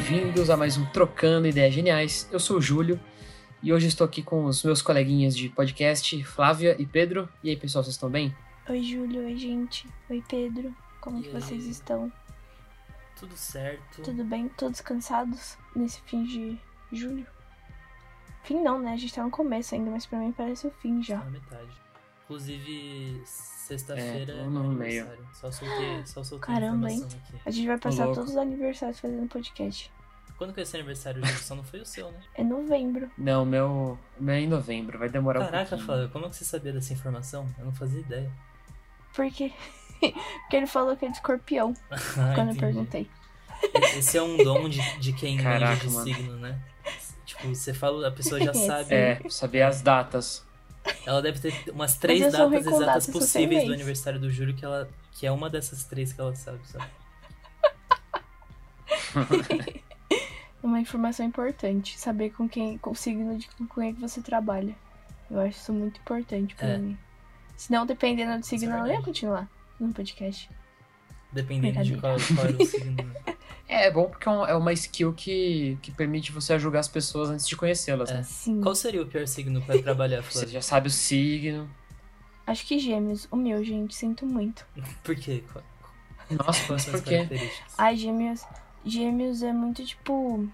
bem-vindos a mais um Trocando Ideias Geniais. Eu sou o Júlio e hoje estou aqui com os meus coleguinhas de podcast, Flávia e Pedro. E aí, pessoal, vocês estão bem? Oi, Júlio. Oi, gente. Oi, Pedro. Como E que aí? vocês estão? Tudo certo. Tudo bem? Todos cansados nesse fim de julho? Fim não, né? A gente tá no começo ainda, mas pra mim parece o fim Tá já. na metade. Inclusive, sexta-feira É, é, meu meio. aniversário. Só soltei, só soltei Caramba, a informação aqui. A gente vai passar louco. todos os aniversários fazendo podcast. Quando que é esse aniversário, Júlio? Só não foi o seu, né? É novembro. Não, meu, meu é em novembro, vai demorar um Caraca, pouquinho. Flávio, como é que você sabia dessa informação? Eu não fazia ideia. Por quê? Porque ele falou que é de escorpião Ah, quando eu entendi. perguntei. Esse é um dom de, de quem Caraca, manja de mano. signo, né? Tipo, você fala, a pessoa já sabe. É, saber as datas. Ela deve ter umas três datas exatas possíveis do aniversário do Júlio que, ela, que é uma dessas três que ela sabe, sabe? É uma informação importante. Saber com quem, com o signo de com quem é que você trabalha. Eu acho isso muito importante pra É. mim. Se não, dependendo do signo, eu não ia continuar no podcast. Dependendo de qual, qual era o signo. É, é bom porque é um- é uma skill que, que permite você julgar as pessoas antes de conhecê-las, É. né? Sim. Qual seria o pior signo pra trabalhar, Você Flávio? já sabe o signo. Acho que gêmeos. O meu, gente, sinto muito. Por quê? Nossa, Quais por as quê? características? Ai, gêmeos. Gêmeos é muito, tipo.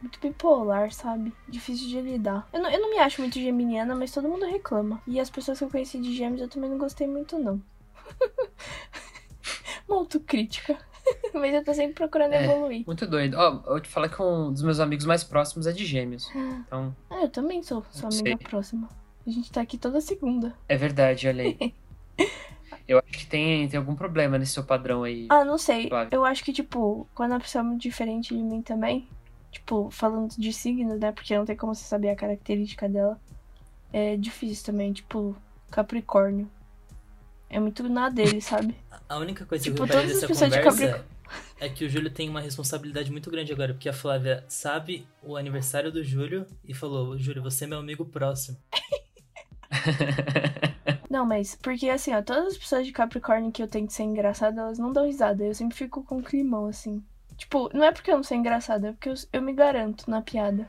Muito bipolar, sabe? Difícil de lidar. Eu não, eu não me acho muito geminiana, mas todo mundo reclama. E as pessoas que eu conheci de gêmeos eu também não gostei muito, não. Uma autocrítica. mas eu tô sempre procurando É. evoluir. Muito doido. Ó, eu te falar que um dos meus amigos mais próximos é de gêmeos. Então, Ah, eu também sou sua amiga sei. próxima. A gente tá aqui toda segunda. é verdade, olha aí. Eu acho que tem, tem algum problema nesse seu padrão aí. Ah, não sei. Eu acho que, tipo, quando a pessoa é muito diferente de mim também, tipo, falando de signos, né? Porque não tem como você saber a característica dela. É difícil também, tipo, Capricórnio. É muito na dele, sabe? A única coisa Tipo, que eu reparei todas as dessa conversa é que o Júlio tem uma responsabilidade muito grande agora, porque a Flávia sabe o aniversário do Júlio e falou, Júlio, você é meu amigo próximo. Não, mas, porque assim, ó, todas as pessoas de Capricórnio que eu tento ser engraçada, elas não dão risada. Eu sempre fico com um climão, assim. Tipo, não é porque eu não sou engraçada, é porque eu, eu me garanto na piada.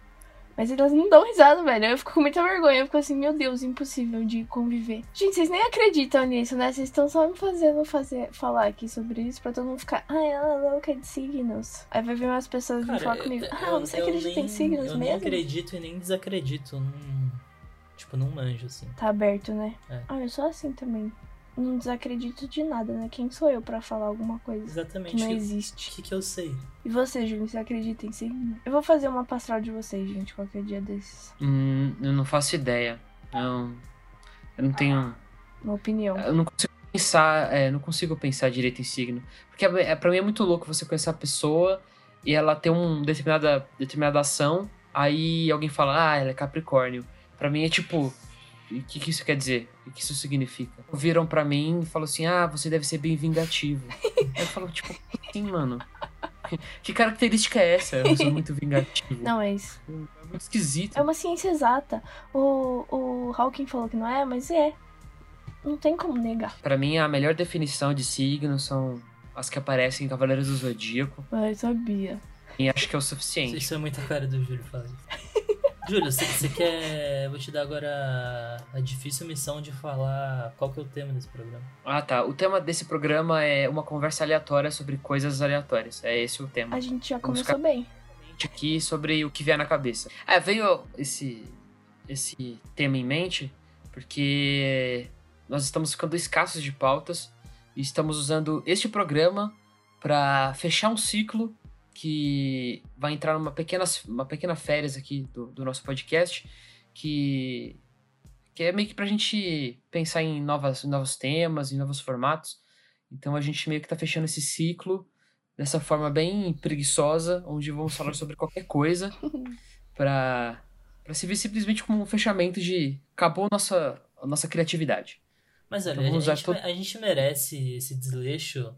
Mas elas não dão risada, velho. Eu fico com muita vergonha. Eu fico assim, meu Deus, impossível de conviver. Gente, vocês nem acreditam nisso, né? Vocês estão só me fazendo fazer, falar aqui sobre isso pra todo mundo ficar, ah, ela é louca de signos. Aí vai vir umas pessoas vir falar comigo, ah, você acredita em signos eu nem mesmo? acredito e nem desacredito. eu Não, tipo, não manjo, assim. Tá aberto, né? É. Ah, eu sou assim também. Não desacredito de nada, né? Quem sou eu pra falar alguma coisa Exatamente. que não O existe? que, que eu sei? E você, Júlio, você acredita em signo? Eu vou fazer uma pastoral de vocês, gente, qualquer dia desses. Hum, eu não faço ideia. Não, eu não tenho. Uma opinião. Eu não consigo pensar, é, não consigo pensar direito em signo. Porque é, é, pra mim é muito louco você conhecer a pessoa e ela ter uma determinada, determinada ação, aí alguém fala, ah, ela é Capricórnio. Pra mim é tipo, o que, que isso quer dizer? O que isso significa? Viram pra mim e falam assim, ah, você deve ser bem vingativo. aí eu falo, tipo, sim, mano. Que característica é essa? Eu sou muito vingativo. Não, é isso. É muito esquisito. É uma ciência exata. O, o Hawking falou que não é, mas é. Não tem como negar. Pra mim, a melhor definição de signo são as que aparecem em Cavaleiros do Zodíaco. Ai, sabia. E acho que é o suficiente. Isso é muita cara do Júlio falar você, você quer. Vou te dar agora a difícil missão de falar qual que é o tema desse programa. Ah, tá. O tema desse programa é uma conversa aleatória sobre coisas aleatórias. É esse o tema. A gente já Vamos começou bem. Aqui sobre o que vier na cabeça. Ah, veio esse, esse tema em mente porque nós estamos ficando escassos de pautas e estamos usando este programa para fechar um ciclo que vai entrar numa pequena, uma pequena férias aqui do, do nosso podcast, que, que é meio que pra gente pensar em novas, novos temas, em novos formatos. Então a gente meio que tá fechando esse ciclo dessa forma bem preguiçosa, onde vamos falar sobre qualquer coisa pra, pra se ver simplesmente como um fechamento de acabou nossa, a nossa criatividade. Mas olha, Então a, gente, todo- a gente merece esse desleixo,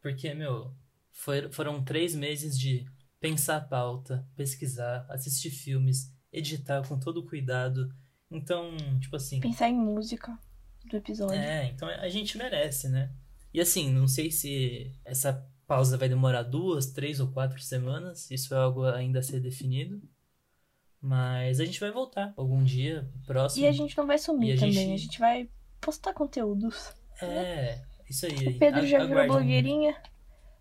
porque, meu, foi- foram três meses de pensar a pauta, pesquisar, assistir filmes, editar com todo cuidado. Então, tipo assim. Pensar em música do episódio. É, então a gente merece, né? E assim, não sei se essa pausa vai demorar duas, três ou quatro semanas. Isso é algo ainda a ser definido. Mas a gente vai voltar algum dia próximo. E a gente não vai sumir a também. gente- A gente vai postar conteúdos. É, isso aí. O Pedro A- já virou blogueirinha.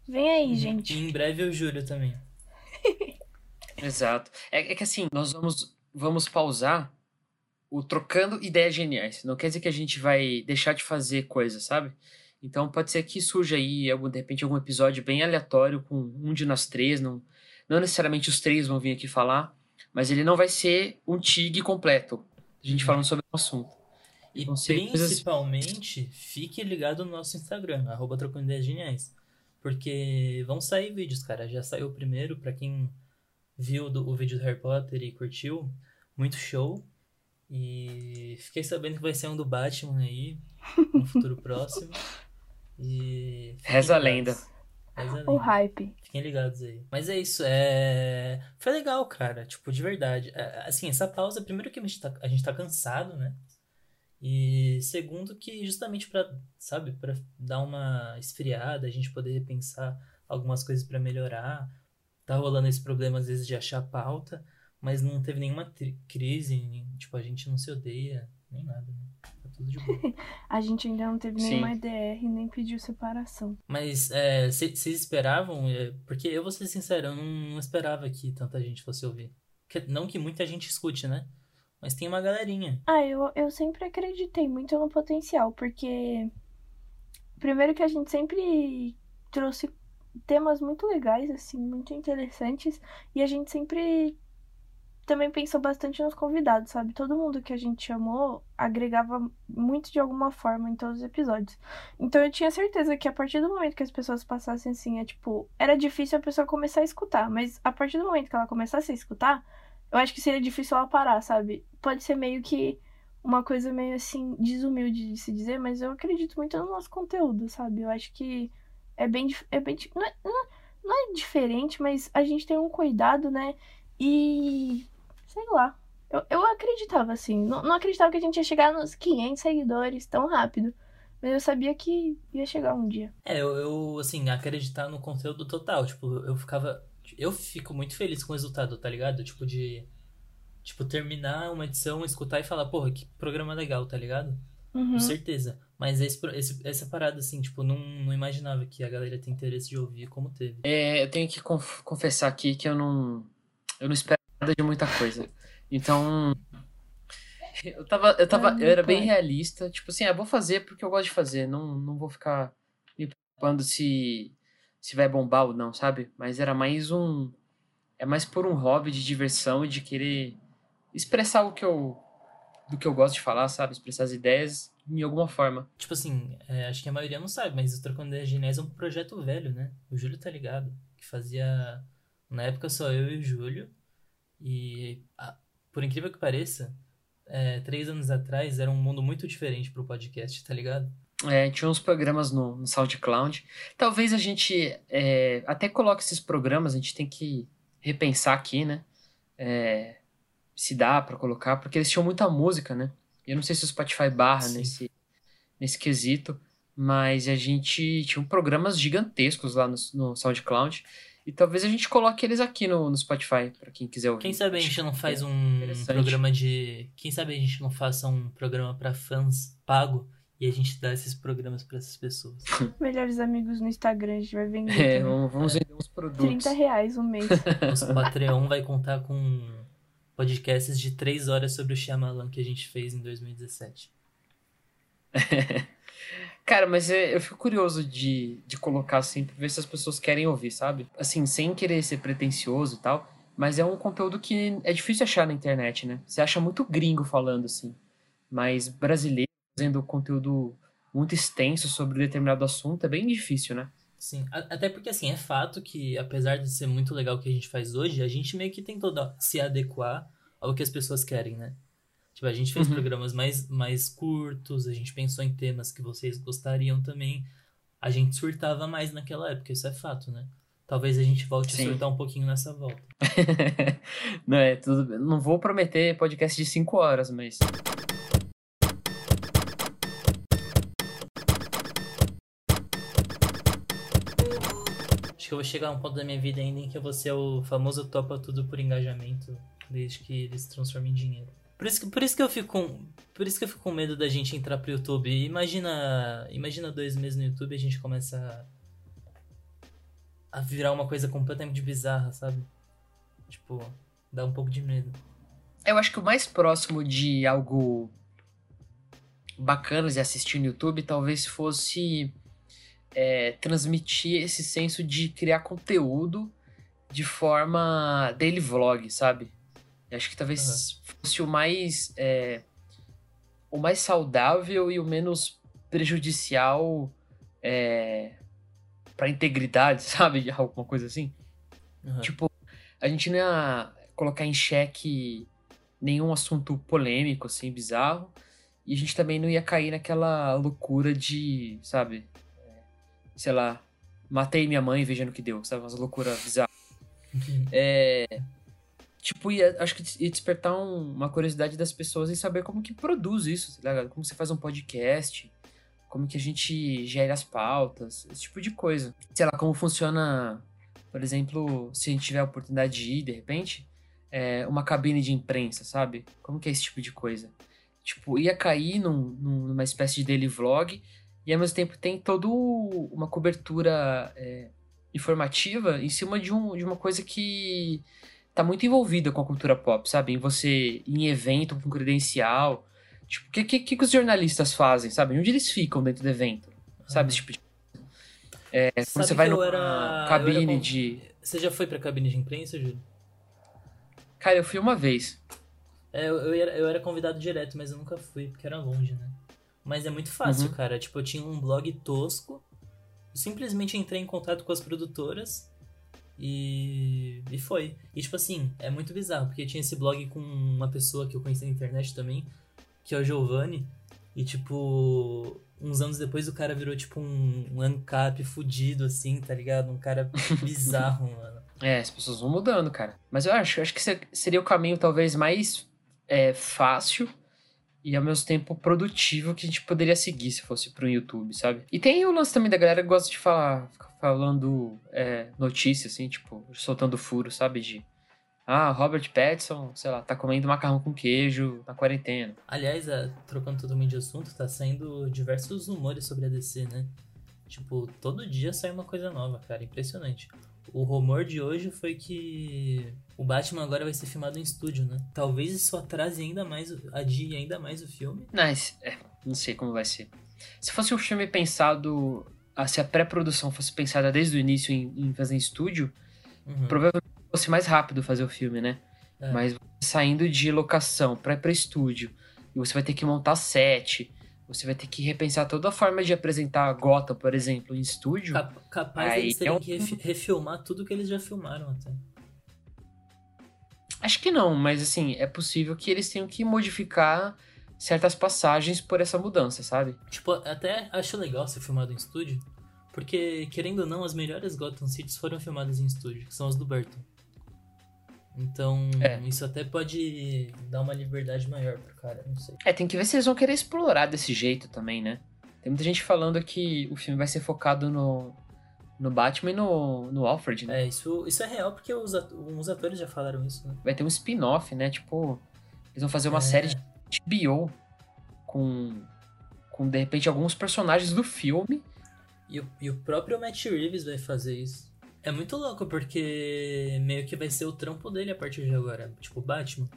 Vem aí, gente. em breve o Júlio também. Exato. É, é que assim, nós vamos, vamos pausar o trocando ideias geniais. Não quer dizer que a gente vai deixar de fazer coisas, sabe? Então pode ser que surja aí, algum, de repente, algum episódio bem aleatório com um de nós três. Não, não necessariamente os três vão vir aqui falar, mas ele não vai ser um TIG completo. A gente falando sobre o assunto. E ser coisas- principalmente, fique ligado no nosso Instagram, arroba Trocando Ideias Geniais. Porque vão sair vídeos, cara. Já saiu o primeiro, pra quem viu do- o vídeo do Harry Potter e curtiu. Muito show. E fiquei sabendo que vai ser um do Batman aí, no futuro próximo. E. Reza a lenda. Reza a O lenda. hype. Fiquem ligados aí. Mas é isso, é. Foi legal, cara. Tipo, de verdade. É, Assim, essa pausa, primeiro que a gente tá, a gente tá cansado, né? E segundo que justamente pra, sabe, pra dar uma esfriada, a gente poder repensar algumas coisas pra melhorar. Tá rolando esse problema às vezes de achar pauta, mas não teve nenhuma crise, nem- tipo, a gente não se odeia, nem nada, né? Tá tudo de boa. A gente ainda não teve Sim. nenhuma EDR, nem pediu separação. Mas é, vocês esperavam? É, Porque eu vou ser sincero, eu não, não esperava que tanta gente fosse ouvir. Que- não que muita gente escute, né? Mas tem uma galerinha. Ah, eu, eu sempre acreditei muito no potencial, porque. Primeiro que a gente sempre trouxe temas muito legais, assim, muito interessantes, e a gente sempre também pensou bastante nos convidados, sabe? Todo mundo que a gente chamou agregava muito de alguma forma em todos os episódios. Então eu tinha certeza que a partir do momento que as pessoas passassem assim, é tipo, era difícil a pessoa começar a escutar, mas a partir do momento que ela começasse a escutar, eu acho que seria difícil ela parar, sabe? Pode ser meio que uma coisa meio assim, desumilde de se dizer, mas eu acredito muito no nosso conteúdo, sabe? Eu acho que é bem. É bem é, não é- não é diferente, mas a gente tem um cuidado, né? E. Sei lá. Eu, eu acreditava assim. Não, não acreditava que a gente ia chegar nos 500 seguidores tão rápido. Mas eu sabia que ia chegar um dia. É, eu, eu, assim, acreditar no conteúdo total. Tipo, eu ficava. Eu fico muito feliz com o resultado, tá ligado? Tipo, de. Tipo, terminar uma edição, escutar e falar, porra, que programa legal, tá ligado? Uhum. Com certeza. Mas esse, esse- essa parada, assim, tipo, não, não imaginava que a galera tem interesse de ouvir como teve. É, eu tenho que conf- confessar aqui que eu não, eu não espero nada de muita coisa. Então, eu tava, eu tava, Ah, eu era bem realista, tipo assim, ah, vou fazer porque eu gosto de fazer, não, não vou ficar me preocupando se se vai bombar ou não, sabe? Mas era mais um, é mais por um hobby de diversão e de querer expressar o que eu, do que eu gosto de falar, sabe? Expressar as ideias de alguma forma. Tipo assim, é, acho que a maioria não sabe, mas o Trocando Ideias Geniais é um projeto velho, né? O Júlio tá ligado. Que fazia. Na época só eu e o Júlio. E, ah, por incrível que pareça, é, três anos atrás era um mundo muito diferente pro podcast, tá ligado? É, tinha uns programas no, no SoundCloud. Talvez a gente é, até coloque esses programas, a gente tem que repensar aqui, né? É, se dá pra colocar, porque eles tinham muita música, né? Eu não sei se o Spotify barra Sim. nesse, nesse quesito, mas a gente tinha programas gigantescos lá no, no SoundCloud. E talvez a gente coloque eles aqui no, no Spotify, pra quem quiser ouvir. Quem sabe a gente não faz um Interessante. programa de. Quem sabe a gente não faça um programa pra fãs pago e a gente dá esses programas pra essas pessoas. Melhores amigos no Instagram, a gente vai vender. É, também. vamos, vamos vender uns produtos. 30 reais um mês. Nosso Patreon vai contar com podcasts de três horas sobre o Shyamalan que a gente fez em 2017. Cara, mas eu fico curioso de, de colocar assim, pra ver se as pessoas querem ouvir, sabe? Assim, sem querer ser pretencioso e tal, mas é um conteúdo que é difícil achar na internet, né? Você acha muito gringo falando assim, mas brasileiro fazendo conteúdo muito extenso sobre determinado assunto é bem difícil, né? Sim, até porque assim, é fato que apesar de ser muito legal o que a gente faz hoje, a gente meio que tentou se adequar ao que as pessoas querem, né? Tipo, a gente fez Uhum. programas mais, mais curtos, a gente pensou em temas que vocês gostariam também. A gente surtava mais naquela época, isso é fato, né? Talvez a gente volte Sim. a surtar um pouquinho nessa volta. não é, tudo, não vou prometer podcast de 5 horas, mas Acho que eu vou chegar a um ponto da minha vida ainda em que eu vou ser o famoso topa tudo por engajamento, desde que ele se transforme em dinheiro. Por isso, que, por isso que eu fico com, por isso que eu fico com medo da gente entrar pro YouTube. Imagina, imagina dois meses no YouTube e a gente começa a, a virar uma coisa completamente bizarra, sabe? Tipo, dá um pouco de medo. Eu acho que o mais próximo de algo bacana de assistir no YouTube talvez fosse é, transmitir esse senso de criar conteúdo de forma daily vlog, sabe? Eu acho que talvez uhum. fosse o mais é, o mais saudável e o menos prejudicial é, para integridade, sabe? Alguma coisa assim. Uhum. Tipo, a gente não ia colocar em xeque nenhum assunto polêmico, assim, bizarro. E a gente também não ia cair naquela loucura de, sabe? Sei lá, matei minha mãe vejando que deu, sabe? Umas loucuras bizarras. é, tipo, ia, acho que ia despertar um, uma curiosidade das pessoas em saber como que produz isso, tá ligado? Como você faz um podcast, como que a gente gera as pautas, esse tipo de coisa. Sei lá, como funciona, por exemplo, se a gente tiver a oportunidade de ir, de repente, é, uma cabine de imprensa, sabe? Como que é esse tipo de coisa? Tipo, ia cair num, numa espécie de daily vlog e ao mesmo tempo tem toda uma cobertura é, informativa em cima de, um, de uma coisa que tá muito envolvida com a cultura pop, sabe? Em você, em evento com credencial. Tipo, o que, que, que os jornalistas fazem, sabe? Onde eles ficam dentro do evento? Sabe? Esse tipo de é, quando você vai numa era, cabine era... de. Você já foi pra cabine de imprensa, Júlio? Cara, eu fui uma vez. É, eu, eu, era, eu era convidado direto, mas eu nunca fui, porque era longe, né? Mas é muito fácil, uhum. cara. Tipo, eu tinha um blog tosco. Eu simplesmente entrei em contato com as produtoras e, e foi. E tipo assim, é muito bizarro, porque tinha esse blog com uma pessoa que eu conheci na internet também, que é o Giovanni. E tipo, uns anos depois o cara virou tipo um, um ANCAP fudido, assim, tá ligado? Um cara bizarro, mano. É, as pessoas vão mudando, cara. Mas eu acho, acho que seria o caminho talvez mais é, fácil e ao mesmo tempo produtivo que a gente poderia seguir se fosse pro YouTube, sabe? E tem o lance também da galera que gosta de falar, falando é, notícia, assim, tipo, soltando furo, sabe? De. Ah, Robert Pattinson, sei lá, tá comendo macarrão com queijo na quarentena. Aliás, é, trocando totalmente de assunto, tá saindo diversos rumores sobre a DC, né? Tipo, todo dia sai uma coisa nova, cara. Impressionante. O rumor de hoje foi que o Batman agora vai ser filmado em estúdio, né? Talvez isso atrase ainda mais, adie ainda mais o filme. Mas, é, não sei como vai ser. Se fosse um filme pensado, se a pré-produção fosse pensada desde o início em, em fazer em estúdio, uhum. provavelmente fosse mais rápido fazer o filme, né? É. Mas saindo de locação para ir pra estúdio, e você vai ter que montar set, você vai ter que repensar toda a forma de apresentar Gotham, por exemplo, em estúdio. Cap capaz Aí eles terem é um... que refilmar tudo que eles já filmaram até. Acho que não, mas assim, é possível que eles tenham que modificar certas passagens por essa mudança, sabe? Tipo, até acho legal ser filmado em estúdio, porque, querendo ou não, as melhores Gotham Cities foram filmadas em estúdio, que são as do Burton. Então, é. isso até pode dar uma liberdade maior pro cara, não sei. É, tem que ver se eles vão querer explorar desse jeito também, né? Tem muita gente falando que o filme vai ser focado no, no Batman e no, no Alfred, né? É, isso, isso é real porque os, atores já falaram isso, né? Vai ter um spin-off, né? Tipo, eles vão fazer uma é. série de HBO com, com, de repente, alguns personagens do filme. E e o próprio Matt Reeves vai fazer isso. É muito louco, porque meio que vai ser o trampo dele a partir de agora. Tipo, Batman.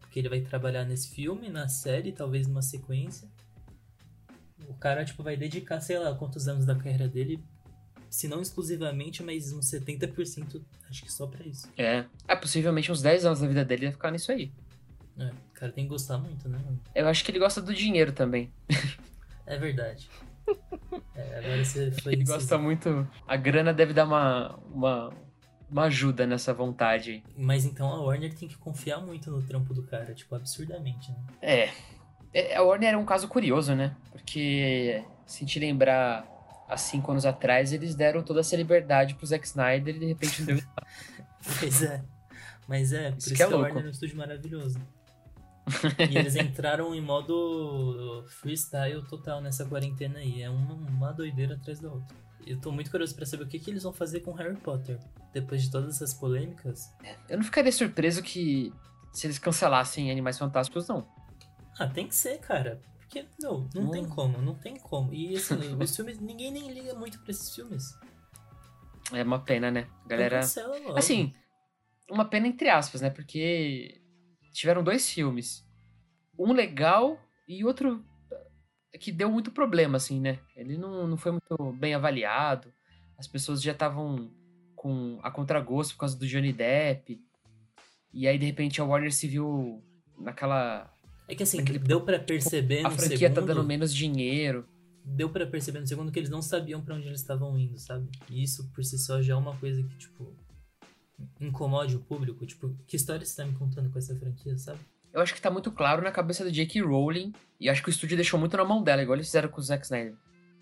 Porque ele vai trabalhar nesse filme, na série, talvez numa sequência. O cara, tipo, vai dedicar, sei lá, quantos anos da carreira dele. Se não exclusivamente, mas uns 70%, acho que só pra isso. É. É, possivelmente uns 10 anos da vida dele vai ficar nisso aí. É, o cara tem que gostar muito, né? Eu acho que ele gosta do dinheiro também. É verdade. É, agora você foi. Ele gosta muito. A grana deve dar uma, uma, uma ajuda nessa vontade. Mas então a Warner tem que confiar muito no trampo do cara, tipo, absurdamente, né? É. é a Warner era um caso curioso, né? Porque, se te lembrar, há cinco anos atrás, eles deram toda essa liberdade pro Zack Snyder e de repente não deu. pois é. Mas é, por isso, isso que, é que a Warner é um estúdio maravilhoso. E eles entraram em modo freestyle total nessa quarentena aí. É uma, uma doideira atrás da outra. Eu tô muito curioso pra saber o que, que eles vão fazer com Harry Potter. Depois de todas essas polêmicas. Eu não ficaria surpreso que se eles cancelassem Animais Fantásticos, não. Ah, tem que ser, cara. Porque, não, não Hum. tem como, não tem como. E assim, os filmes, ninguém nem liga muito pra esses filmes. É uma pena, né? Então Galera. cancela logo. Assim, uma pena entre aspas, né? Porque tiveram dois filmes. Um legal e outro que deu muito problema, assim, né? Ele não, não foi muito bem avaliado. As pessoas já estavam com a contragosto por causa do Johnny Depp. E aí, de repente, a Warner se viu naquela. É que assim, aquele- deu pra perceber A no franquia segundo... tá dando menos dinheiro. Deu pra perceber no segundo que eles não sabiam pra onde eles estavam indo, sabe? E isso, por si só, já é uma coisa que, tipo... Incomode o público. Tipo, que história você tá me contando com essa franquia, sabe? Eu acho que tá muito claro na cabeça do J.K. Rowling. E acho que o estúdio deixou muito na mão dela, igual eles fizeram com o Zack Snyder.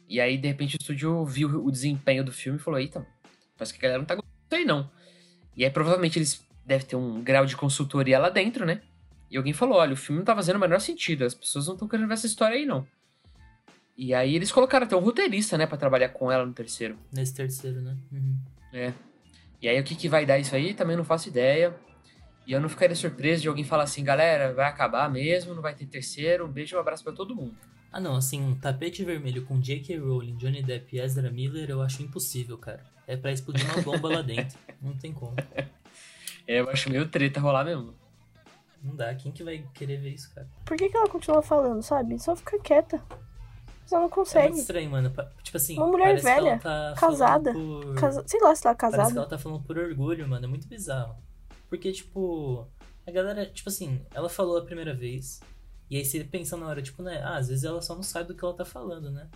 E aí, de repente, o estúdio viu o desempenho do filme e falou: Eita, parece que a galera não tá gostando disso aí, não. E aí, provavelmente, eles devem ter um grau de consultoria lá dentro, né? E alguém falou: Olha, o filme não tá fazendo o menor sentido, as pessoas não estão querendo ver essa história aí, não. E aí, eles colocaram até um roteirista, né, pra trabalhar com ela no terceiro. Nesse terceiro, né? Uhum. É. E aí, o que, que vai dar isso aí, também não faço ideia. E eu não ficaria surpreso de alguém falar assim, galera, vai acabar mesmo, não vai ter terceiro. Um beijo e um abraço pra todo mundo. Ah, não, assim, um tapete vermelho com J.K. Rowling, Johnny Depp e Ezra Miller eu acho impossível, cara. É pra explodir uma bomba lá dentro. Não tem como. É, eu acho meio treta rolar mesmo. Não dá. Quem que vai querer ver isso, cara? Por que, que ela continua falando, sabe? Só fica quieta. Ela não É muito consegue. estranho, mano. Tipo assim, Uma mulher parece que ela velha, tá casada, por... Casa... Sei lá se ela é Parece que casada. ela tá falando por orgulho, mano. É muito bizarro. Porque, tipo, a galera, tipo assim, ela falou a primeira vez. E aí você pensa na hora, tipo, né? Ah, às vezes ela só não sabe do que ela tá falando, né?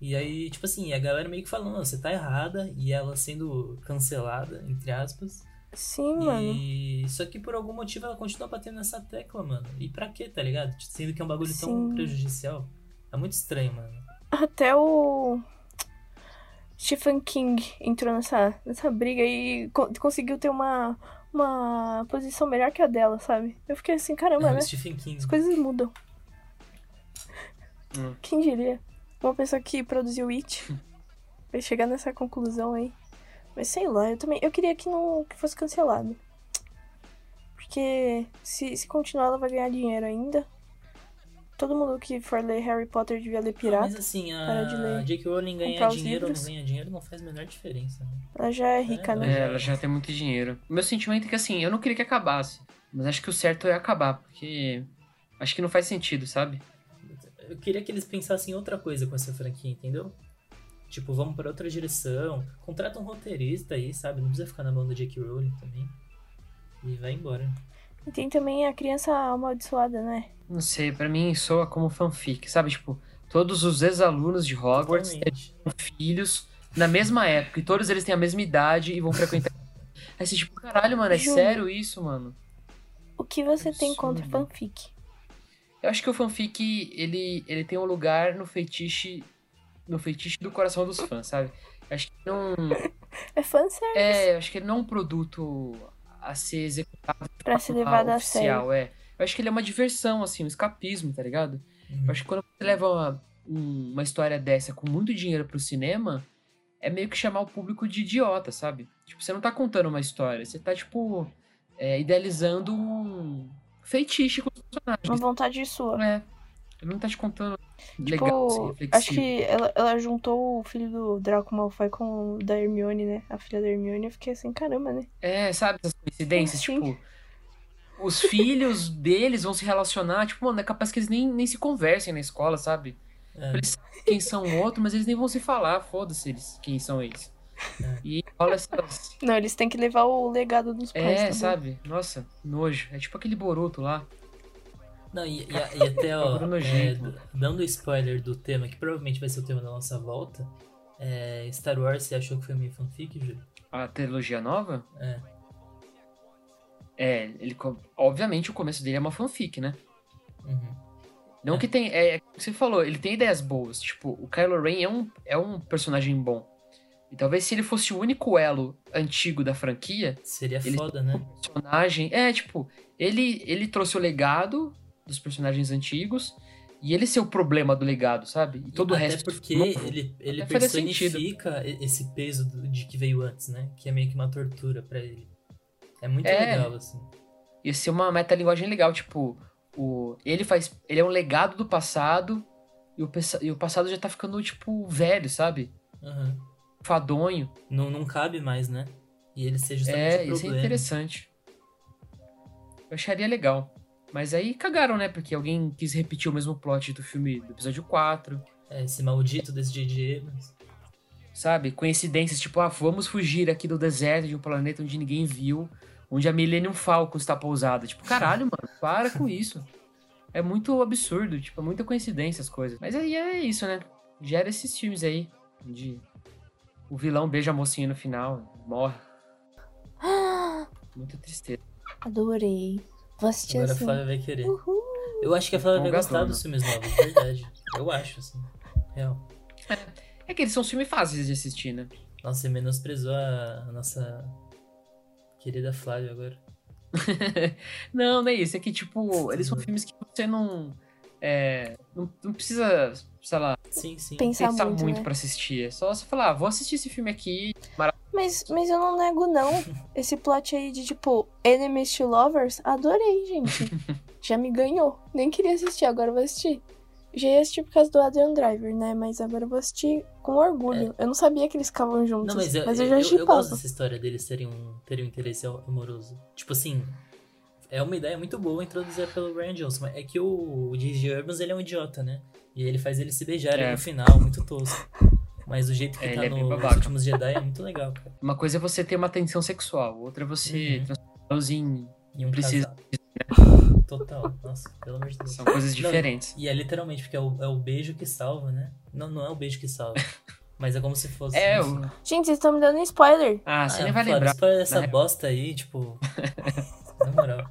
E aí, tipo assim, a galera meio que falando, você tá errada. E ela sendo cancelada, entre aspas. Sim, mano. E só que por algum motivo ela continua batendo nessa tecla, mano. E pra quê, tá ligado? Sendo que é um bagulho tão Sim. prejudicial. É muito estranho, mano. Até o Stephen King entrou nessa, nessa briga e co- conseguiu ter uma, uma posição melhor que a dela, sabe? Eu fiquei assim, caramba, É, né? o Stephen King. As coisas mudam. Hum. Quem diria? Uma pessoa que produziu It vai chegar nessa conclusão aí. Mas sei lá, eu também. Eu queria que não que fosse cancelado. Porque se, se continuar, ela vai ganhar dinheiro ainda. Todo mundo que for ler Harry Potter devia ler Mas pirata. assim, Para de a. J.K. Rowling ganhar dinheiro ou não ganhar dinheiro não faz a menor diferença. Né? Ela já é rica, É, né? É, ela já tem muito dinheiro. O meu sentimento é que, assim, eu não queria que acabasse. Mas acho que o certo é acabar, porque acho que não faz sentido, sabe? Eu queria que eles pensassem em outra coisa com essa franquia, entendeu? Tipo, vamos pra outra direção. Contrata um roteirista aí, sabe? Não precisa ficar na mão da J.K. Rowling também. E vai embora. E tem também a criança amaldiçoada, né? Não sei, pra mim soa como fanfic, sabe? Tipo, todos os ex-alunos de Hogwarts têm filhos na mesma época e todos eles têm a mesma idade e vão frequentar. Aí você, tipo, caralho, mano, é Juro. sério isso, mano? O que você tem contra fanfic? Eu acho que o fanfic, ele, ele tem um lugar no feitiço no feitiço do coração dos fãs, sabe? Eu acho que não É fanservice é, eu acho que ele não é um produto a ser executado pra ser levado a sério. é. Eu acho que ele é uma diversão, assim, um escapismo, tá ligado? Uhum. Eu acho que quando você leva uma, um- uma história dessa com muito dinheiro pro cinema, é meio que chamar o público de idiota, sabe? Tipo, você não tá contando uma história, você tá, tipo, é, idealizando um feitiço com os Uma personagens. vontade sua. É. Ele não tá te contando Tipo, legal, assim, reflexivo. acho que ela, ela juntou o filho do Draco Malfoy com o da Hermione, né? A filha da Hermione. Eu fiquei assim, caramba, né? É, sabe essas coincidências? Sim. Tipo, os filhos deles vão se relacionar, tipo, mano, é capaz que eles nem, nem se conversem na escola, sabe? É. Eles sabem quem são o outro, mas eles nem vão se falar, foda-se eles, quem são eles. É. E rola essas. Não, eles têm que levar o legado dos pais. É, tá sabe? Nossa, nojo. É tipo aquele Boruto lá. Não, e, e, e até, ó, é, nojento, d- dando spoiler do tema, que provavelmente vai ser o tema da nossa volta, é, Star Wars, você achou que foi meio fanfic, Júlio? A trilogia nova. É. É, ele. Obviamente o começo dele é uma fanfic, né? Uhum. Não É. que tem. É, é você falou, ele tem ideias boas. Tipo, o Kylo Ren é um, é um personagem bom. E talvez se ele fosse o único elo antigo da franquia, Seria Eles- foda, né? personagem. É, tipo, ele, ele trouxe o legado dos personagens antigos E ele ser o problema do legado, sabe? E todo Até o resto. porque não. ele, ele personifica e- esse peso de que veio antes, né? Que é meio que uma tortura pra ele. É muito É. legal, assim. Ia ser uma metalinguagem legal, tipo, o, ele faz. Ele é um legado do passado e o, e o passado já tá ficando, tipo, velho, sabe? Aham. Fadonho. Não, não cabe mais, né? E ele ser justamente É, o isso é problema. interessante. Eu acharia legal. Mas aí cagaram, né? Porque alguém quis repetir o mesmo plot do filme do episódio 4. É, esse maldito desse J.J. Abrams. Sabe? Coincidências, tipo, ah, vamos fugir aqui do deserto de um planeta onde ninguém viu, onde a Millennium Falcon está pousada. Tipo, caralho, mano, para com isso. É muito absurdo, tipo, é muita coincidência as coisas. Mas aí é isso, né? Gera esses filmes aí, onde o vilão beija a mocinha no final, morre. Muita tristeza. Adorei. Vou assistir Agora a assim. Flávia vai querer. Uhul. Eu acho que a Flávia vai gostar dos filmes novos, verdade. Eu acho, assim. Real. É que eles são filmes fáceis de assistir, né? Nossa, você menosprezou a, a nossa querida Flávia agora. não, não é isso. É que, tipo, eles são filmes que você não. É, não, não precisa, sei lá, Sim, sim. Pensar pensar muito, muito né? pra assistir. É só você falar, ah, vou assistir esse filme aqui. Mas, mas eu não nego, não. Esse plot aí de, tipo, Enemies to Lovers, adorei, gente. Já me ganhou. Nem queria assistir, agora eu vou assistir. Já ia assistir por causa do Adrian Driver, né? Mas agora eu vou assistir com orgulho. Eu não sabia que eles ficavam juntos. Não, mas eu, eu eu, já eu, eu chipava. gosto dessa história deles terem um, terem um interesse amoroso. Tipo assim, é uma ideia muito boa introduzida pelo Ryan Johnson. mas É que o, o J.J. Abrams, ele é um idiota, né? E ele faz eles se beijarem É. no final, muito tosco. Mas o jeito que É, tá ele é no, nos últimos Jedi é muito legal, cara. Uma coisa é você ter uma tensão sexual, outra é você Uhum. transformá-los em. E um Precisa casal. Total, nossa, pelo amor de Deus. São coisas Não, diferentes. E é literalmente, porque é o, é o beijo que salva, né? Não, não é o beijo que salva. mas é como se fosse. É, o... Gente, vocês estão me dando spoiler. Ah, você Ah, nem vai lembrar. spoiler dessa né? bosta aí, tipo. na moral.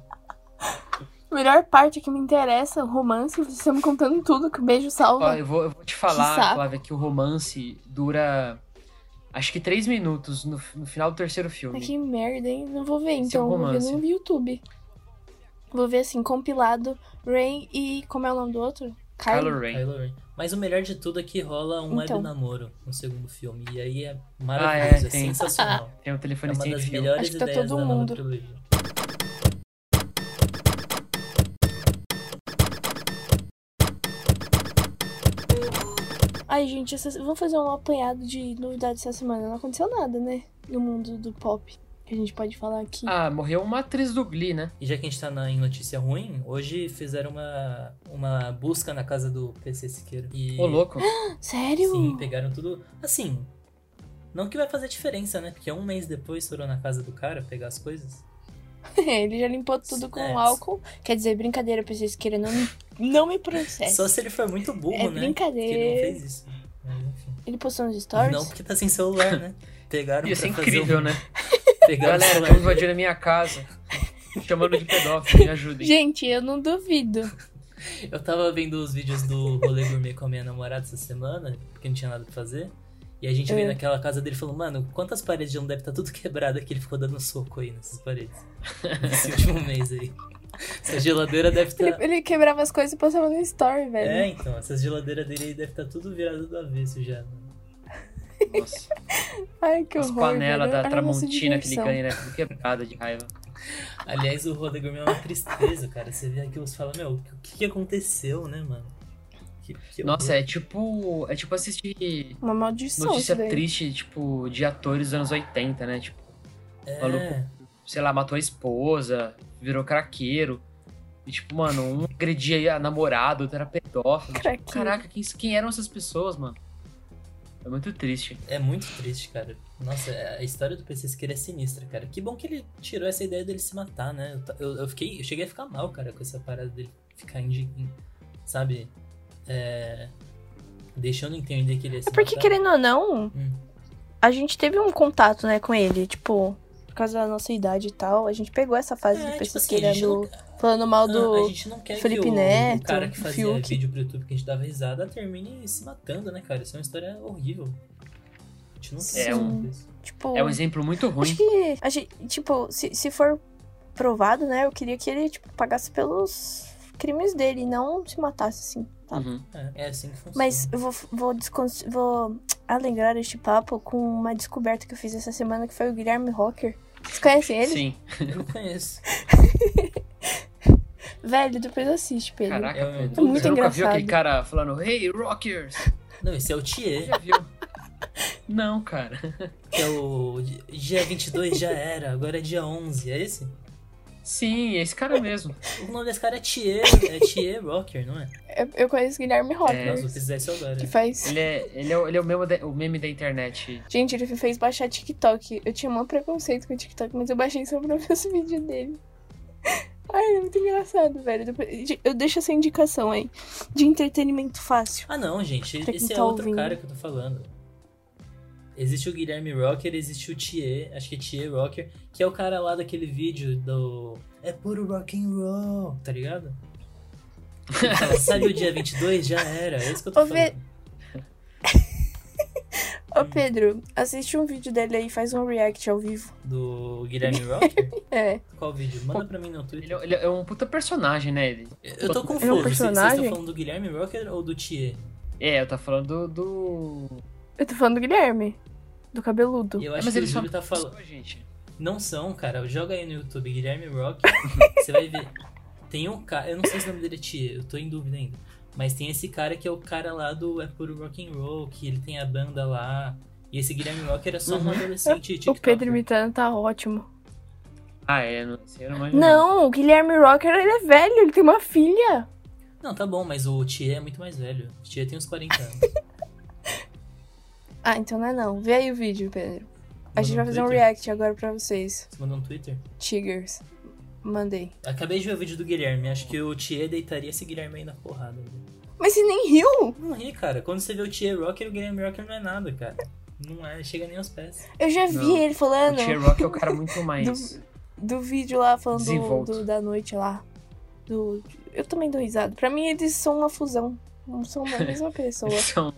A melhor parte que me interessa, o romance, vocês estão me contando tudo, que o beijo Ó, salva. eu, vou, eu vou te Que falar, saco. Flávia, que o romance dura. Acho que três minutos no, no final do terceiro filme. que merda, hein? Não vou ver, Esse é um então. vou ver romance. no YouTube. Vou ver assim, compilado. Ray e. Como é o nome do outro? Kylo. Kylo Ren. Kylo Ren. Mas o melhor de tudo é que rola um Então. web namoro no segundo filme. E aí é Ah, maravilhoso, é, é, tem. sensacional. Tem o é telefone uma sem das melhores Acho que tá ideias todo da mundo. trilogia. Ai, gente, essa... vamos fazer um apanhado de novidades essa semana. Não aconteceu nada, né? No mundo do pop. Que a gente pode falar aqui. Ah, morreu uma atriz do Glee, né? E já que a gente tá na, em notícia ruim, hoje fizeram uma, uma busca na casa do PC Siqueira. E, Ô, louco. Sério? Sim, pegaram tudo. Assim, não que vai fazer diferença, né? Porque um mês depois foram na casa do cara pegar as coisas. Ele já limpou tudo com É. álcool. Quer dizer, brincadeira pra vocês queiram. Não me, não me processe. Só se ele for muito burro, É né? brincadeira. Que ele não fez isso. Mas, enfim. Ele postou nos stories? Não, porque tá sem celular, né? Pegaram Ia pra ser fazer incrível, um... né? Galera, estão invadindo a minha casa. Chamando de pedófilo, me ajudem. Gente, eu não duvido. Eu tava vendo os vídeos do rolê gourmet com a minha namorada essa semana, porque não tinha nada pra fazer. E a gente veio É. naquela casa dele e falou, mano, quantas paredes já não deve estar tudo quebrada que ele ficou dando soco aí nessas paredes. Nesse último mês aí. Essa geladeira deve Ele, estar. ele quebrava as coisas e postava no story, velho. É, então, essas geladeiras dele aí deve estar tudo virado do avesso já. mano. Nossa, Ai, que as horror. panelas velho. da Tramontina que ele ganha, né? Tudo quebrada de raiva. Aliás, o rolê gourmet é uma tristeza, cara. Você vê aquilo e fala, meu, o que, que aconteceu, né, mano? Que, que Nossa, é tipo. É tipo assistir Uma maldição notícia triste, tipo, de atores dos anos 80, né? Tipo, maluco. É, sei lá, matou a esposa, virou craqueiro. E, tipo, mano, um agredia a namorada, outro era pedófilo. Tipo, caraca, quem, quem eram essas pessoas, mano? É muito triste. é muito triste, cara. Nossa, a história do PC Siqueira é sinistra, cara. Que bom que ele tirou essa ideia dele se matar, né? Eu Eu, fiquei, eu cheguei a ficar mal, cara, com essa parada dele ficar indignado, sabe? É, deixando entender que ele ia se É porque, matar. querendo ou não, Hum. a gente teve um contato, né, com ele. Tipo, por causa da nossa idade e tal. A gente pegou essa fase É, de tipo pessoas assim, não- Falando mal Ah, do. a gente não quer Felipe que o, Neto, o cara que fazia Fiuk. vídeo pro YouTube que a gente dava risada termine se matando, né, cara? Isso é uma história horrível. A gente não quer É um... Tipo. É um exemplo muito ruim. Acho que. A gente, tipo, se, se for provado, né? Eu queria que ele, tipo, pagasse pelos crimes dele, não se matasse assim. Tá? Uhum. É, é assim que funciona. Mas eu vou, vou, vou alegrar este papo com uma descoberta que eu fiz essa semana, que foi o Guilherme Rocker. Vocês conhecem ele? Sim. Eu não conheço. Velho, depois assiste, Pedro. Caraca, É Pedro. muito Você nunca viu engraçado. aquele cara falando, hey, rockers? Não, esse é o Thier, Já viu? Não, cara. que é o dia 22 já era, agora é dia 11, é esse? Sim, esse cara mesmo. O nome desse cara é Thier, é Thier Rocker, não é? Eu, eu conheço Guilherme Rocker, É, Nossa, isso agora. que faz... Ele é, ele é, o- ele é o, meme da, o meme da internet. Gente, ele fez baixar TikTok. Eu tinha um preconceito com o TikTok, mas eu baixei só pra ver os vídeos dele. Ai, é muito engraçado, velho. Eu deixo essa indicação aí. De entretenimento fácil. Ah não, gente, Pra esse é tá outro ouvindo. cara que eu tô falando. Existe o Guilherme Rocker, existe o Thier, acho que é Thier Rocker, que é o cara lá daquele vídeo do... É puro rock and roll, tá ligado? Fala, sabe o dia 22? Já era, é isso que eu tô falando. Ô, Pedro, assiste um vídeo dele aí, faz um react ao vivo. Do Guilherme Rocker? É. Qual vídeo? Manda pra mim no Ele Twitter. é, ele é um puta personagem, né? Ele. Eu tô confuso, Ele é um Você- vocês personagem? estão falando do Guilherme Rocker ou do Thier? É, eu tô falando do. Eu tô falando do Guilherme. Do cabeludo. Eu É, acho mas que o eles são. Júlio tá falando... gente. Não são, cara. Joga aí no YouTube Guilherme Rock. você vai ver. Tem um cara. Eu não sei se o nome dele é Tia, eu tô em dúvida ainda. Mas tem esse cara que é o cara lá do É Puro Rock and Roll, que ele tem a banda lá. E esse Guilherme Rocker é só um Uhum. adolescente O TikToker. Pedro imitando tá ótimo. Ah, é, não sei, não imagino. Não, o Guilherme Rocker, ele é velho, ele tem uma filha. Não, tá bom, mas o Tia é muito mais velho. O Tia tem uns 40 anos. Ah, então não é não. Vê aí o vídeo, Pedro. A gente vai fazer um react agora pra vocês. Você mandou no Twitter? Tigers. Mandei. Acabei de ver o vídeo do Guilherme. Acho que o Tia deitaria esse Guilherme aí na porrada. Mas você nem riu? Não ri, cara. Quando você vê o Tia Rocker, o Guilherme Rocker não é nada, cara. Não é, chega nem aos pés. Eu já vi Não. ele O falando T-Rock é o cara muito mais. do vídeo lá, falando do, do- da noite lá. Do, eu também dou risada. Pra mim, eles são uma fusão. Não são a mesma pessoa. Eles são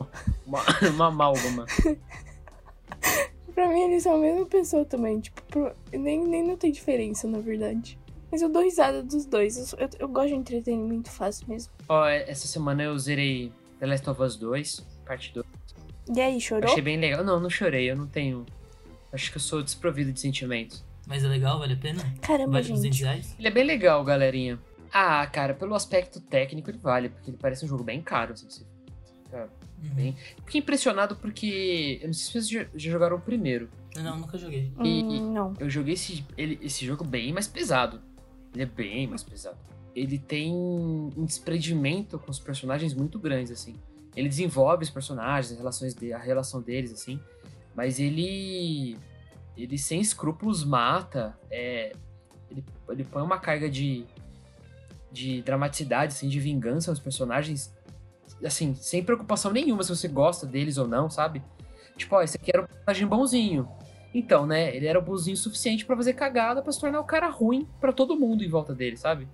uma, uma amálgama. pra mim, eles são a mesma pessoa também. Tipo, pro- nem, nem não tem diferença, na verdade. Mas eu dou risada dos dois. Eu, eu, eu gosto de entretenimento fácil mesmo. Ó, essa semana eu zerei The Last of Us 2, parte 2. E aí, chorou? Achei bem legal. Não, não chorei, eu não tenho. Acho que eu sou desprovido de sentimentos. Mas é legal, vale a pena? Caramba, Vale 200 gente. reais? Ele é bem legal, galerinha. Ah, cara, pelo aspecto técnico ele vale, porque ele parece um jogo bem caro, assim, você fica Uhum. bem. Fiquei impressionado porque. Eu não sei se vocês já, já jogaram o primeiro. Não, nunca joguei. E- Hum, não. Eu joguei esse, ele, esse jogo bem mais pesado. Ele é bem mais pesado. Ele tem um desprendimento com os personagens muito grandes, assim. Ele desenvolve os personagens, as relações de, a relação deles, assim. Mas ele. Ele sem escrúpulos mata. É, ele, ele põe uma carga de. de dramaticidade, assim, de vingança aos personagens. Assim, sem preocupação nenhuma se você gosta deles ou não, sabe? Tipo, ó, esse aqui era um personagem bonzinho. Então, né, ele era bonzinho o suficiente pra fazer cagada pra se tornar o cara ruim pra todo mundo em volta dele, sabe?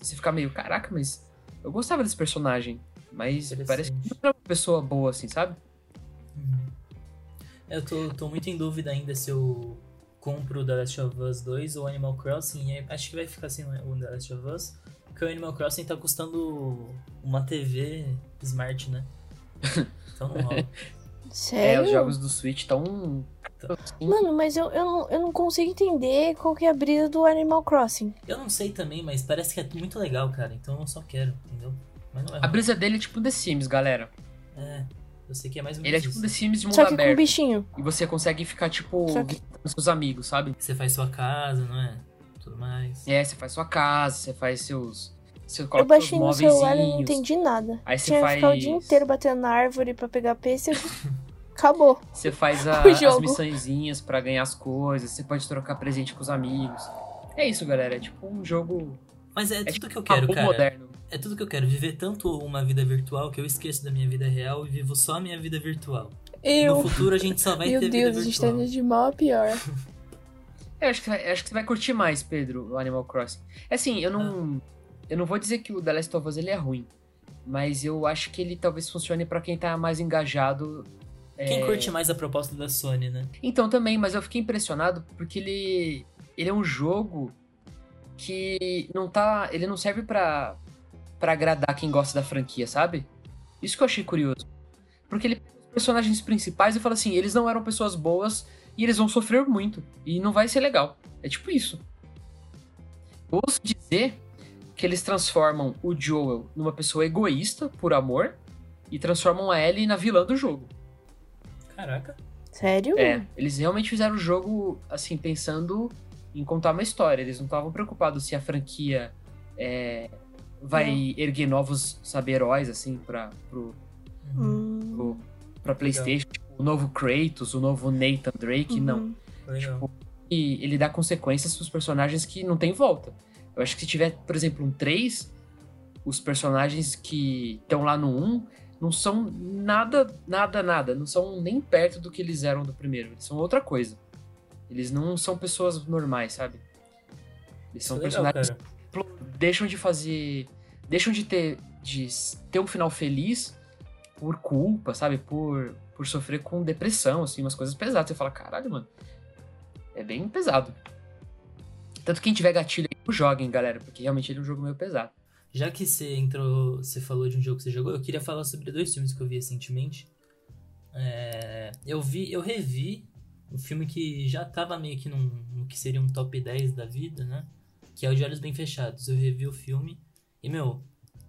Você fica meio, caraca, mas eu gostava desse personagem, mas parece que não era uma pessoa boa assim, sabe? Uhum. Eu tô, tô muito em dúvida ainda se eu compro The Last of Us 2 ou Animal Crossing. Acho que vai ficar assim o The Last of Us. Porque o Animal Crossing tá custando uma TV smart, né? Então não rola. É, Sério? os jogos do Switch estão Mano, mas eu, eu, não, eu não consigo entender qual que é a brisa do Animal Crossing. Eu não sei também, mas parece que é muito legal, cara. Então eu só quero, entendeu? Mas não é A ruim. brisa dele é tipo The Sims, galera. É, eu sei que é mais ou Ele é menos tipo The. Sims de mundo Só que com aberto. bichinho. E você consegue ficar, tipo, que- com seus amigos, sabe? Você faz sua casa, não é? Tudo mais. É, você faz sua casa, você faz seus. Você Eu coloca baixei seus no celular e não entendi nada. Aí você Tinha que ficar o dia faz- inteiro batendo na árvore pra pegar pêssego. Acabou. Você faz a- as missõezinhas pra ganhar as coisas, você pode trocar presente com os amigos. É isso, galera. É tipo um jogo. Mas é, É tudo tipo que eu um quero, cara. moderno. É tudo que eu quero. Viver tanto uma vida virtual que eu esqueço da minha vida real e vivo só a minha vida virtual. Eu. No futuro a gente só vai Meu ter Deus, a vida gente tá virtual. indo de mal a pior. Eu acho que, acho que você vai curtir mais, Pedro, o Animal Crossing. É assim, eu não. Eu não vou dizer que o The Last of Us ele é ruim. Mas eu acho que ele talvez funcione pra quem tá mais engajado. Quem é, curte mais a proposta da Sony, né? Então também, mas eu fiquei impressionado porque ele. Ele é um jogo que não tá. Ele não serve pra. pra agradar quem gosta da franquia, sabe? Isso que eu achei curioso. Porque ele pega os personagens principais e fala assim, eles não eram pessoas boas e eles vão sofrer muito. E não vai ser legal. É tipo isso. Eu ouço dizer que eles transformam o Joel numa pessoa egoísta por amor e transformam a Ellie na vilã do jogo. Caraca. Sério? É, eles realmente fizeram o jogo, assim, pensando em contar uma história. Eles não estavam preocupados se a franquia é, vai erguer novos, sabe, heróis, assim, pra, pro, Hum, pro, pra Playstation. Tipo, o novo Kratos, o novo Nathan Drake, não. uhum. Legal. E ele dá consequências pros personagens que não tem volta. Eu acho que se tiver, por exemplo, um 3, os personagens que estão lá no 1 não são nada, nada, nada. Não são nem perto do que eles eram do primeiro. Eles são outra coisa. Eles não são pessoas normais, sabe? Eles são é legal, personagens cara. que deixam de fazer. Deixam de ter. de ter um final feliz por culpa, sabe? Por, por sofrer com depressão, assim, umas coisas pesadas. Você fala, caralho, mano. É bem pesado. Tanto que quem tiver gatilho aí, joguem, galera, porque realmente ele é um jogo meio pesado. Já que você entrou, você falou de um jogo que você jogou, eu queria falar sobre dois filmes que eu vi recentemente. É, eu vi, eu revi um filme que já tava meio que num, no que seria um top 10 da vida, né? Que é o De Olhos Bem Fechados. Eu revi o filme e, meu,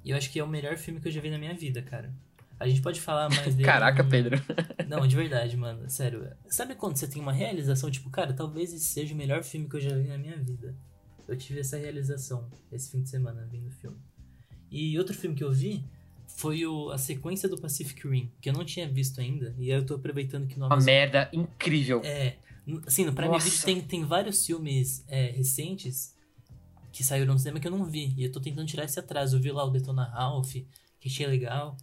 eu acho que é o melhor filme que eu já vi na minha vida, cara. A gente pode falar mais dele. Caraca, num- Pedro. Não, de verdade, mano. Sério. Sabe quando você tem uma realização, tipo, cara, talvez esse seja o melhor filme que eu já vi na minha vida. Eu tive essa realização esse fim de semana vendo o filme. E outro filme que eu vi foi o, a sequência do Pacific Rim, que eu não tinha visto ainda. E aí eu tô aproveitando que no Uma merda incrível. É, assim, no Prime. Video tem, tem vários filmes é, recentes que saíram no cinema que eu não vi. E eu tô tentando tirar esse atraso. Eu vi lá o Detona Ralph, que achei legal.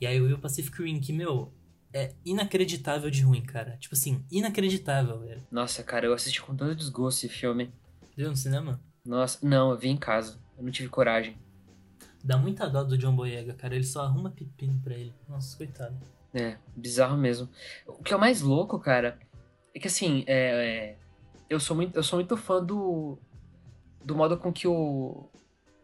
E aí eu vi o Pacific Rim, que, meu, é inacreditável de ruim, cara. Tipo assim, inacreditável, velho. Nossa, cara, eu assisti com todo desgosto esse filme. Viu no cinema? Nossa, não, eu vi em casa. Eu não tive coragem. Dá muita dó do John Boyega, cara. Ele só arruma pepino pra ele. Nossa, coitado. É, bizarro mesmo. O que é o mais louco, cara, é que assim, é, é, eu, sou muito, eu sou muito fã do, do modo com que o,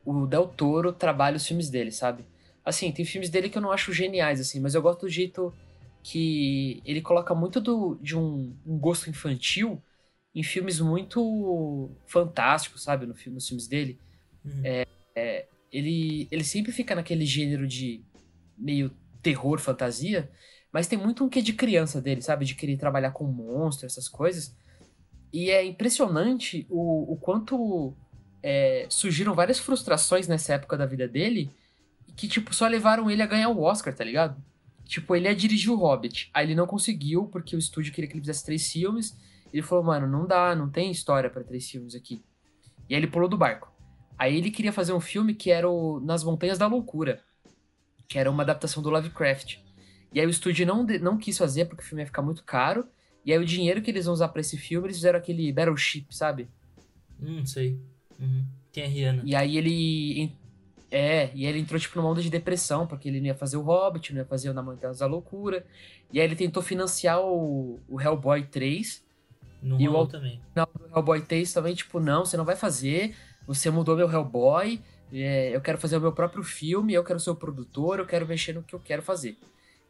o Del Toro trabalha os filmes dele, sabe? Assim, tem filmes dele que eu não acho geniais, assim, mas eu gosto do jeito que ele coloca muito do, de um, um gosto infantil em filmes muito fantásticos, sabe? No, nos filmes dele Uhum. Ele, ele sempre fica naquele gênero de meio terror, fantasia, mas tem muito um quê de criança dele, sabe? De querer trabalhar com monstro, essas coisas. E é impressionante o, o quanto é, surgiram várias frustrações nessa época da vida dele que, tipo, só levaram ele a ganhar o Oscar, tá ligado? Tipo, ele ia dirigir o Hobbit. Aí ele não conseguiu, porque o estúdio queria que ele fizesse três filmes. Ele falou, mano, não dá, não tem história pra três filmes aqui. E aí ele pulou do barco. Aí ele queria fazer um filme que era o Nas Montanhas da Loucura, que era uma adaptação do Lovecraft. E aí o estúdio não, não quis fazer porque o filme ia ficar muito caro. E aí o dinheiro que eles vão usar pra esse filme, eles fizeram aquele Battleship, sabe? Hum, sei. Uhum. Tem a Rihanna. E aí ele. É, e ele entrou tipo numa onda de depressão, porque ele não ia fazer o Hobbit, não ia fazer o Na Montanhas da Loucura. E aí ele tentou financiar o, o Hellboy 3. No E o também. final do Hellboy 3 também, tipo, não, você não vai fazer. Você mudou meu Hellboy. é, eu quero fazer o meu próprio filme, eu quero ser o produtor, eu quero mexer no que eu quero fazer.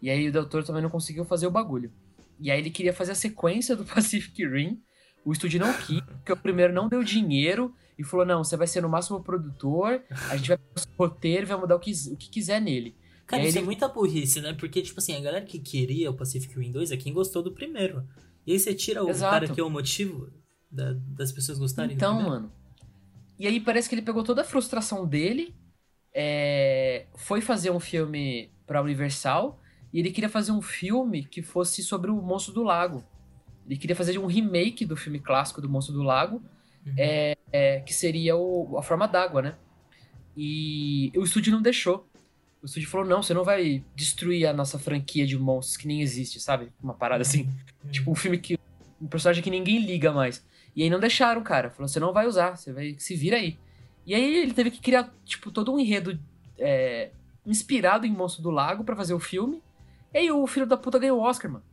E aí o doutor também não conseguiu fazer o bagulho. E aí ele queria fazer a sequência do Pacific Rim. O estúdio não quis, porque o primeiro não deu dinheiro e falou: não, você vai ser no máximo o produtor, a gente vai fazer o roteiro e vai mudar o que, o que quiser nele. Cara, isso é ele- muita burrice, né? Porque, tipo assim, a galera que queria o Pacific Rim 2 é quem gostou do primeiro. E aí você tira o Exato. cara que é o motivo da- das pessoas gostarem Então, do primeiro. mano. E aí parece que ele pegou toda a frustração dele, é, foi fazer um filme pra Universal, e ele queria fazer um filme que fosse sobre o Monstro do Lago. Ele queria fazer um remake do filme clássico do Monstro do Lago, Uhum. é, é, que seria o, a forma d'água, né? E o estúdio não deixou. O estúdio falou: não, você não vai destruir a nossa franquia de monstros que nem existe, sabe? Uma parada assim. Uhum. Tipo, um filme que. Um personagem que ninguém liga mais. E aí não deixaram, cara. Falou, você não vai usar, você vai. Se vira aí. E aí ele teve que criar, tipo, todo um enredo é, inspirado em Monstro do Lago pra fazer o filme. E aí o filho da puta ganhou o Oscar, mano.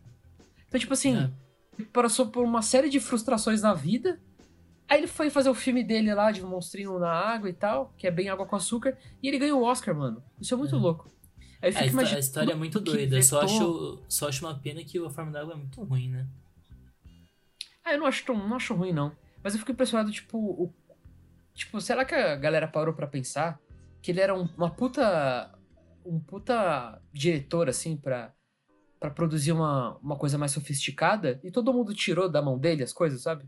Então, tipo assim, É. ele passou por uma série de frustrações na vida Aí ele foi fazer o filme dele lá, de um monstrinho na água e tal, que é bem água com açúcar, e ele ganhou o Oscar, mano. Isso é muito É. louco. Aí eu A, a história é muito doida. Só acho, só acho uma pena que a forma d'água é muito ruim, né? Ah, eu não acho, tão- não acho ruim, não. Mas eu fico impressionado, tipo, o... Tipo, será que a galera parou pra pensar que ele era um- uma puta... Um puta diretor, assim, pra, pra produzir uma, uma coisa mais sofisticada e todo mundo tirou da mão dele as coisas, sabe?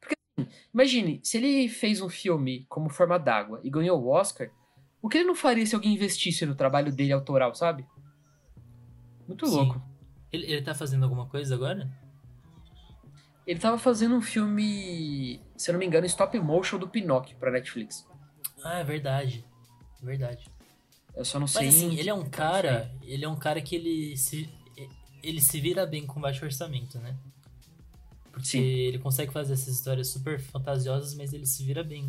Porque, assim, imagine, se ele fez um filme como Forma d'Água e ganhou o Oscar, o que ele não faria se alguém investisse no trabalho dele autoral, sabe? Muito Sim. louco. Ele, ele tá fazendo alguma coisa agora? Ele tava fazendo um filme, se eu não me engano, stop motion do Pinóquio pra Netflix. Ah, é verdade. Verdade. Eu só não sei. Mas assim, ele é um cara. Ele é um cara que ele se. Ele se vira bem com baixo orçamento, né? Porque Sim. ele consegue fazer essas histórias super fantasiosas, mas ele se vira bem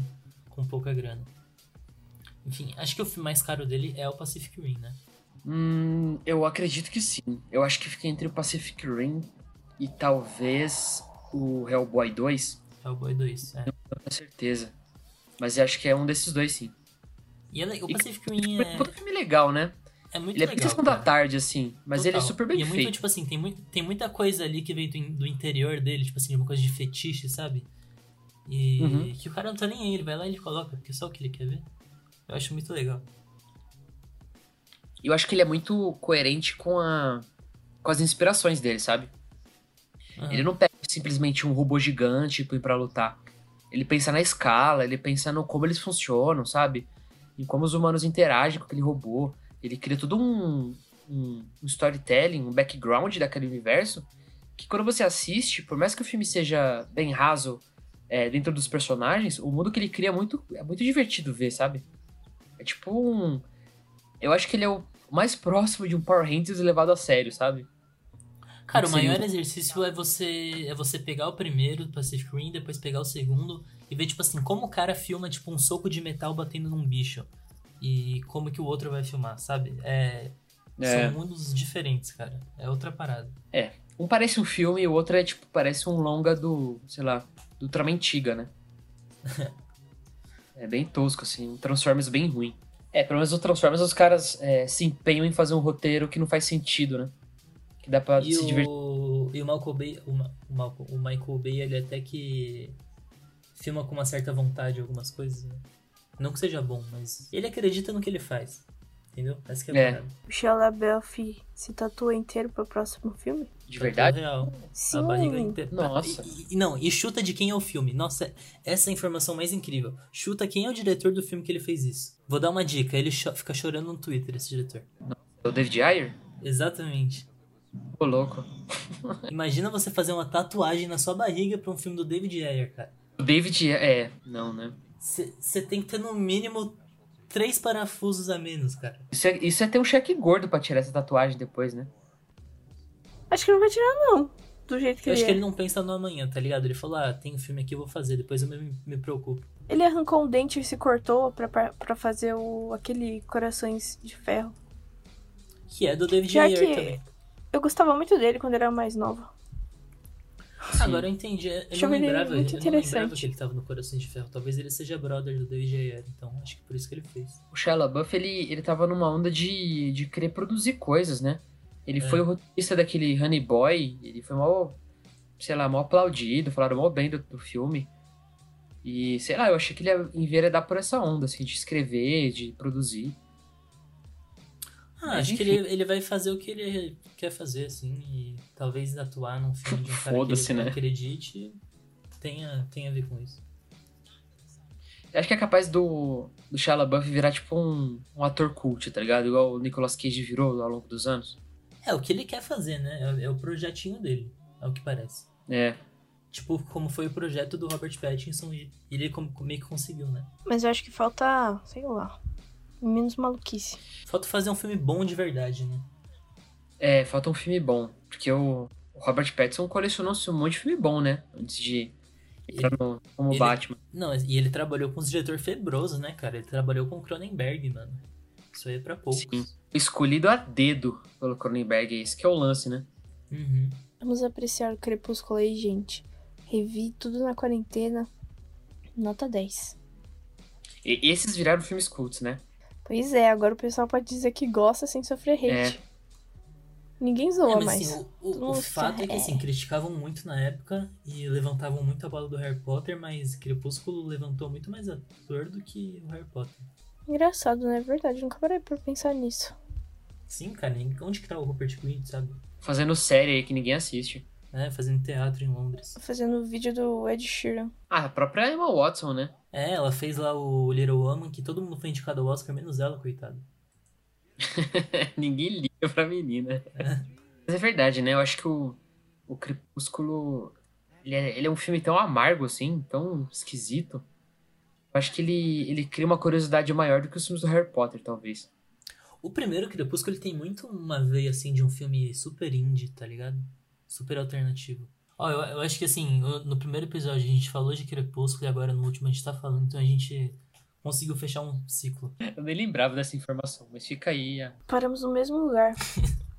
com pouca grana. Enfim, acho que o filme mais caro dele é o Pacific Rim, né? Hum, eu acredito que sim. Eu acho que fica entre o Pacific Rim e talvez o Hellboy 2. Hellboy 2. É. Não tenho certeza. Mas acho que é um desses dois, sim. E ele- o Pacific Rim é, Puta filme legal, né? é muito Ele é legal. bem sessão da tarde, assim. Mas ele é Total. super bem e é muito, feito. tipo assim, tem, muito, tem muita coisa ali que veio do, do interior dele, tipo assim, uma coisa de fetiche, sabe? E Uhum. que o cara não tá nem aí, ele vai lá e ele coloca, porque é só o que ele quer ver. Eu acho muito legal. E eu acho que ele é muito coerente com, a, com as inspirações dele, sabe? Aham. Ele não pega simplesmente um robô gigante põe pra lutar. Ele pensa na escala, ele pensa no como eles funcionam, sabe? Em como os humanos interagem com aquele robô. Ele cria todo um, um, um storytelling, um background daquele universo. Que quando você assiste, por mais que o filme seja bem raso é, dentro dos personagens, o mundo que ele cria é muito, é muito divertido ver, sabe? É tipo um. Eu acho que ele é o mais próximo de um Power Rangers levado a sério, sabe? Cara, o maior exercício é você é você pegar o primeiro do Pacific Rim, depois pegar o segundo e ver, tipo assim, como o cara filma, tipo, um soco de metal batendo num bicho. E como que o outro vai filmar, sabe? É, É. São mundos diferentes, cara. É outra parada. Um parece um filme e o outro é tipo, parece um longa do, sei lá, do Tramentiga, né? é bem tosco, assim, um Transformers bem ruim. É, pelo menos o Transformers os caras é, se empenham em fazer um roteiro que não faz sentido, né? Que dá pra E se divertir. o, e o Michael Bay, o, Ma- o, Malco- o Michael Bay, ele até que filma com uma certa vontade algumas coisas. né? Não que seja bom, mas ele acredita no que ele faz. Entendeu? Essa que é É. O Shia LaBeouf se tatua inteiro pro próximo filme? De verdade? Real. Sim. A barriga inteira. Nossa. E, e- não, e chuta de quem é o filme. Nossa, essa é a informação mais incrível. Chuta quem é o diretor do filme que ele fez isso. Vou dar uma dica, ele cho- fica chorando no Twitter, esse diretor. É o David Ayer? Exatamente. Ô, louco. Imagina você fazer uma tatuagem na sua barriga pra um filme do David Ayer, cara. O David é. Não, né? Você tem que ter no mínimo três parafusos a menos, cara. Isso é, isso é ter um cheque gordo pra tirar essa tatuagem depois, né? Acho que não vai tirar, não. Do jeito que Eu ele acho que é. ele não pensa no amanhã, tá ligado? Ele falou, ah, tem um filme aqui, eu vou fazer, depois eu me, me preocupo. Ele arrancou um dente e se cortou pra, pra, pra fazer o, aquele corações de ferro. Que é do David Já Ayer que também. Eu gostava muito dele quando era mais nova. Sim. Agora eu entendi. Eu Acho não ele lembrava, eu muito não lembrava interessante. que ele tava no Corações de Ferro. Talvez ele seja brother do David Ayer, então acho que por isso que ele fez. O Shia LaBeouf, ele, ele tava numa onda de, de querer produzir coisas, né? Ele É. foi o roteirista daquele Honey Boy, ele foi mal, sei lá, mal aplaudido, falaram mal bem do, do filme. E, sei lá, eu achei que ele ia enveredar por essa onda, assim, de escrever, de produzir. Ah, acho que ele, ele vai fazer o que ele quer fazer, assim, e talvez atuar num filme de um cara que ele né? acredite tenha, tenha a ver com isso. Eu acho que é capaz do, do Shia LaBeouf virar, tipo, um, um ator cult, tá ligado? Igual o Nicolas Cage virou ao longo dos anos. É o que ele quer fazer, né? É, é o projetinho dele, é o que parece. É, Tipo, como foi o projeto do Robert Pattinson e ele como- meio que conseguiu, né? Mas eu acho que falta, sei lá, menos maluquice. Falta fazer um filme bom de verdade, né? é, falta um filme bom, porque o, Robert Pattinson colecionou um monte de filme bom, né? Antes de entrar no, como ele- Batman. Não, e ele trabalhou com os diretores febrosos, né, cara? Ele trabalhou com o Cronenberg, mano. Isso aí é pra poucos. Sim. Escolhido a dedo pelo Cronenberg, esse que é o lance, né? Uhum. Vamos apreciar o Crepúsculo aí, gente. Revi tudo na quarentena. Nota 10. E esses viraram filmes cults, né? Pois é, agora o pessoal pode dizer que gosta sem sofrer hate. É. Ninguém zoa É, mas mais. assim, o, o- fato fica, é que assim, criticavam muito na época e levantavam muito a bola do Harry Potter, mas Crepúsculo levantou muito mais ator do que o Harry Potter. Engraçado, né? É verdade, nunca parei pra pensar nisso. Sim, cara, nem- onde que tá o Rupert Grint, sabe? Fazendo série aí que ninguém assiste. É, fazendo teatro em Londres. Fazendo vídeo do Ed Sheeran. Ah, a própria Emma Watson, né? É, ela fez lá o Little Woman, que todo mundo foi indicado ao Oscar, menos ela, coitada. ninguém liga pra menina. Mas é verdade, né? Eu acho que o, o Crepúsculo. Ele é, ele é um filme tão amargo, assim, tão esquisito. Eu acho que ele, ele cria uma curiosidade maior do que os filmes do Harry Potter, talvez. O primeiro Crepúsculo ele tem muito uma veia assim de um filme super indie, tá ligado? Super alternativo. Ó, eu, eu acho que assim, no primeiro episódio a gente falou de Crepúsculo e agora no último a gente tá falando, então a gente conseguiu fechar um ciclo. Eu nem lembrava dessa informação, mas fica aí. a- Paramos no mesmo lugar.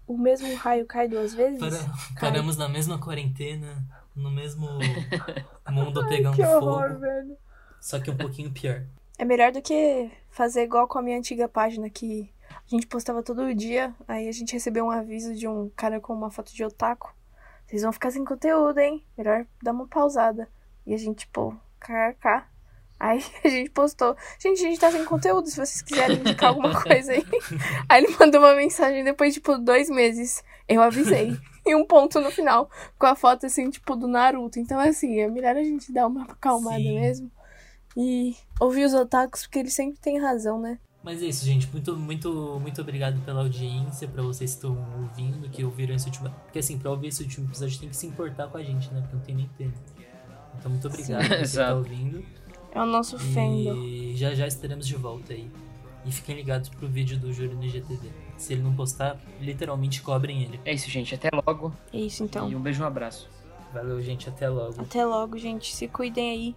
o mesmo raio cai duas vezes? Para- paramos na mesma quarentena, no mesmo mundo pegando Que horror, fogo, velho. só que um pouquinho pior. É melhor do que fazer igual com a minha antiga página que a gente postava todo dia, aí a gente recebeu um aviso de um cara com uma foto de otaku. Vocês vão ficar sem conteúdo, hein? Melhor dar uma pausada. E a gente, pô, kkk. Aí a gente postou, gente, a gente tá sem conteúdo, se vocês quiserem indicar alguma coisa aí. Aí ele mandou uma mensagem depois, tipo, dois meses. Eu avisei. E um ponto no final, com a foto, assim, tipo, do Naruto. Então, assim, é melhor a gente dar uma acalmada Sim. mesmo. E ouvir os otakus, porque eles sempre têm razão, né? Mas é isso, gente. Muito, muito, muito obrigado pela audiência, pra vocês que estão ouvindo, que ouviram esse último. Porque assim, pra ouvir esse último episódio tem que se importar com a gente, né? Porque não tem nem tempo. Então, muito obrigado por você que tá ouvindo. É o nosso fandom. E já já estaremos de volta aí. E fiquem ligados pro vídeo do Júlio no IGTV. Se ele não postar, literalmente cobrem ele. É isso, gente. Até logo. É isso, então. E um beijo e um abraço. Valeu, gente. Até logo. Até logo, gente. Se cuidem aí.